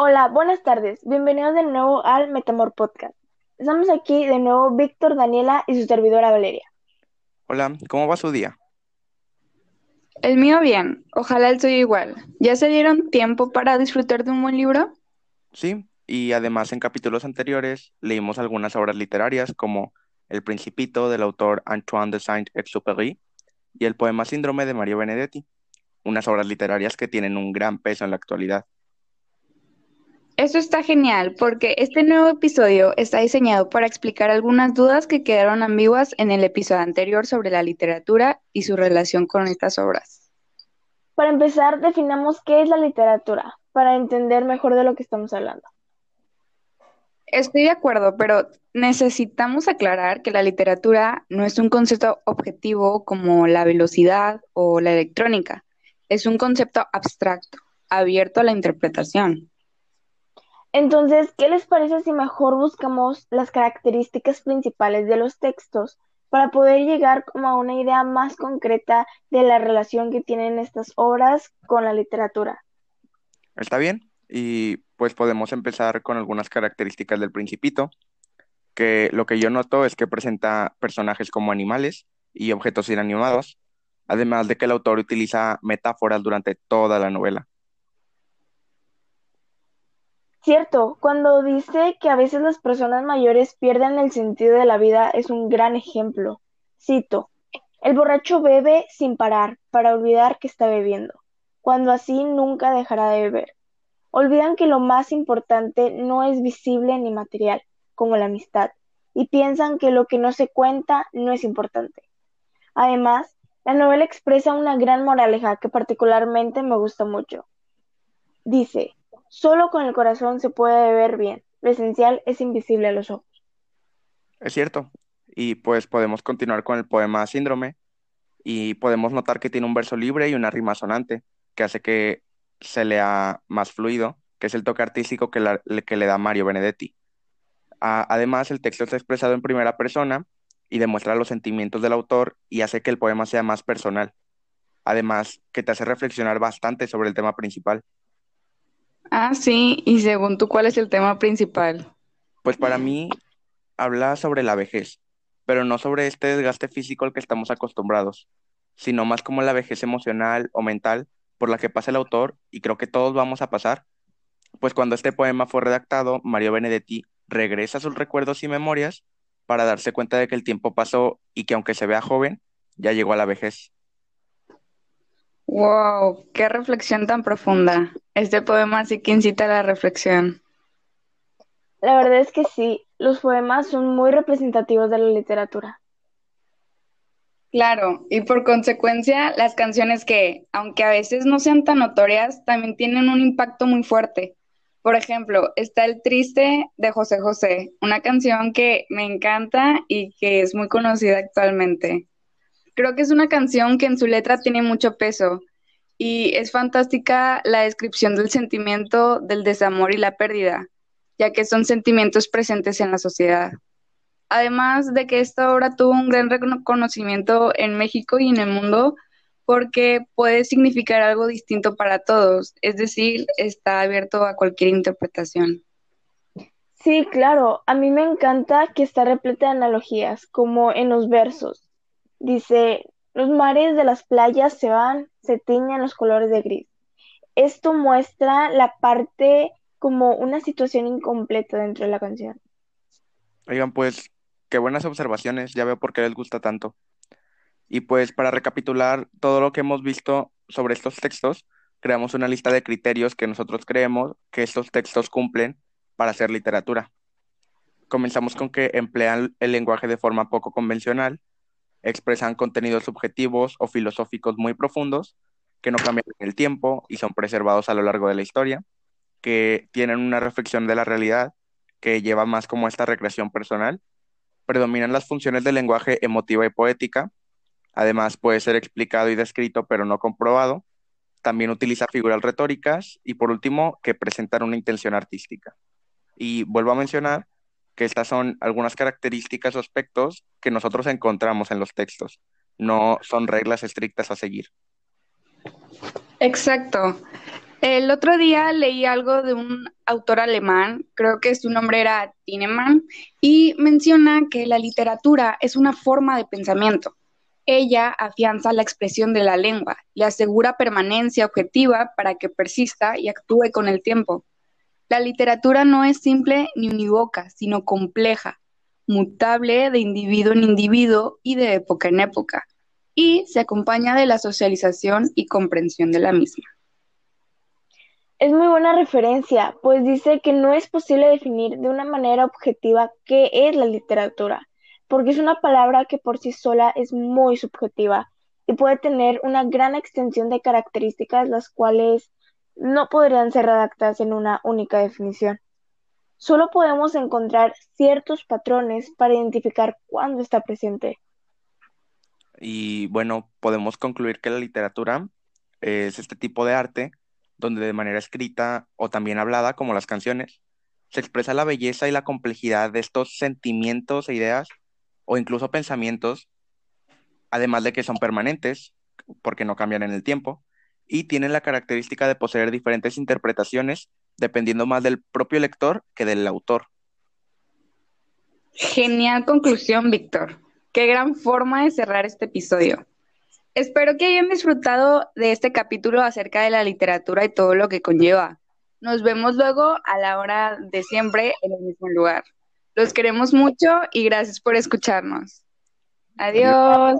Hola, buenas tardes. Bienvenidos de nuevo al Metamor Podcast. Estamos aquí de nuevo Víctor, Daniela y su servidora Valeria. Hola, ¿cómo va su día? El mío bien, ojalá el suyo igual. ¿Ya se dieron tiempo para disfrutar de un buen libro? Sí, y además en capítulos anteriores leímos algunas obras literarias como El Principito del autor Antoine de Saint-Exupéry y el poema Síndrome de Mario Benedetti, unas obras literarias que tienen un gran peso en la actualidad. Eso está genial porque este nuevo episodio está diseñado para explicar algunas dudas que quedaron ambiguas en el episodio anterior sobre la literatura y su relación con estas obras. Para empezar, definamos qué es la literatura, para entender mejor de lo que estamos hablando. Estoy de acuerdo, pero necesitamos aclarar que la literatura no es un concepto objetivo como la velocidad o la electrónica. Es un concepto abstracto, abierto a la interpretación. Entonces, ¿qué les parece si mejor buscamos las características principales de los textos para poder llegar como a una idea más concreta de la relación que tienen estas obras con la literatura? Está bien, y pues podemos empezar con algunas características del Principito, que lo que yo noto es que presenta personajes como animales y objetos inanimados, además de que el autor utiliza metáforas durante toda la novela. Cierto, cuando dice que a veces las personas mayores pierden el sentido de la vida es un gran ejemplo. Cito, el borracho bebe sin parar para olvidar que está bebiendo, cuando así nunca dejará de beber. Olvidan que lo más importante no es visible ni material, como la amistad, y piensan que lo que no se cuenta no es importante. Además, la novela expresa una gran moraleja que particularmente me gusta mucho. Dice, Solo con el corazón se puede ver bien. Lo esencial es invisible a los ojos. Es cierto. Y pues podemos continuar con el poema Síndrome y podemos notar que tiene un verso libre y una rima sonante que hace que se lea más fluido, que es el toque artístico que, le da Mario Benedetti. además, el texto está expresado en primera persona y demuestra los sentimientos del autor y hace que el poema sea más personal. Además, que te hace reflexionar bastante sobre el tema principal. Ah, sí, y según tú, ¿cuál es el tema principal? Pues para mí habla sobre la vejez, pero no sobre este desgaste físico al que estamos acostumbrados, sino más como la vejez emocional o mental por la que pasa el autor, y creo que todos vamos a pasar, pues cuando este poema fue redactado, Mario Benedetti regresa a sus recuerdos y memorias para darse cuenta de que el tiempo pasó y que aunque se vea joven, ya llegó a la vejez. Wow, qué reflexión tan profunda. Este poema sí que incita a la reflexión. La verdad es que sí, los poemas son muy representativos de la literatura. Claro, y por consecuencia, las canciones que, aunque a veces no sean tan notorias, también tienen un impacto muy fuerte. Por ejemplo, está El Triste de José José, una canción que me encanta y que es muy conocida actualmente. Creo que es una canción que en su letra tiene mucho peso y es fantástica la descripción del sentimiento del desamor y la pérdida, ya que son sentimientos presentes en la sociedad. Además de que esta obra tuvo un gran reconocimiento en México y en el mundo porque puede significar algo distinto para todos, es decir, está abierto a cualquier interpretación. Sí, claro, a mí me encanta que está repleta de analogías, como en los versos. Dice, los mares de las playas se van, se tiñen los colores de gris. Esto muestra la parte como una situación incompleta dentro de la canción. Oigan, pues, qué buenas observaciones, ya veo por qué les gusta tanto. Y pues, para recapitular todo lo que hemos visto sobre estos textos, creamos una lista de criterios que nosotros creemos que estos textos cumplen para hacer literatura. Comenzamos con que emplean el lenguaje de forma poco convencional, expresan contenidos subjetivos o filosóficos muy profundos que no cambian en el tiempo y son preservados a lo largo de la historia, que tienen una reflexión de la realidad que lleva más como esta recreación personal, predominan las funciones del lenguaje emotiva y poética, además puede ser explicado y descrito pero no comprobado, también utiliza figuras retóricas y por último que presentan una intención artística. Y vuelvo a mencionar que estas son algunas características o aspectos que nosotros encontramos en los textos, no son reglas estrictas a seguir. Exacto. El otro día leí algo de un autor alemán, creo que su nombre era Tinemann, y menciona que la literatura es una forma de pensamiento. Ella afianza la expresión de la lengua, le asegura permanencia objetiva para que persista y actúe con el tiempo. La literatura no es simple ni unívoca, sino compleja, mutable de individuo en individuo y de época en época, y se acompaña de la socialización y comprensión de la misma. Es muy buena referencia, pues dice que no es posible definir de una manera objetiva qué es la literatura, porque es una palabra que por sí sola es muy subjetiva y puede tener una gran extensión de características las cuales no podrían ser redactadas en una única definición. Solo podemos encontrar ciertos patrones para identificar cuándo está presente. Y bueno, podemos concluir que la literatura es este tipo de arte donde de manera escrita o también hablada, como las canciones, se expresa la belleza y la complejidad de estos sentimientos e ideas o incluso pensamientos, además de que son permanentes, porque no cambian en el tiempo, y tienen la característica de poseer diferentes interpretaciones dependiendo más del propio lector que del autor. Genial conclusión, Víctor. Qué gran forma de cerrar este episodio. Espero que hayan disfrutado de este capítulo acerca de la literatura y todo lo que conlleva. Nos vemos luego a la hora de siempre en el mismo lugar. Los queremos mucho y gracias por escucharnos. Adiós.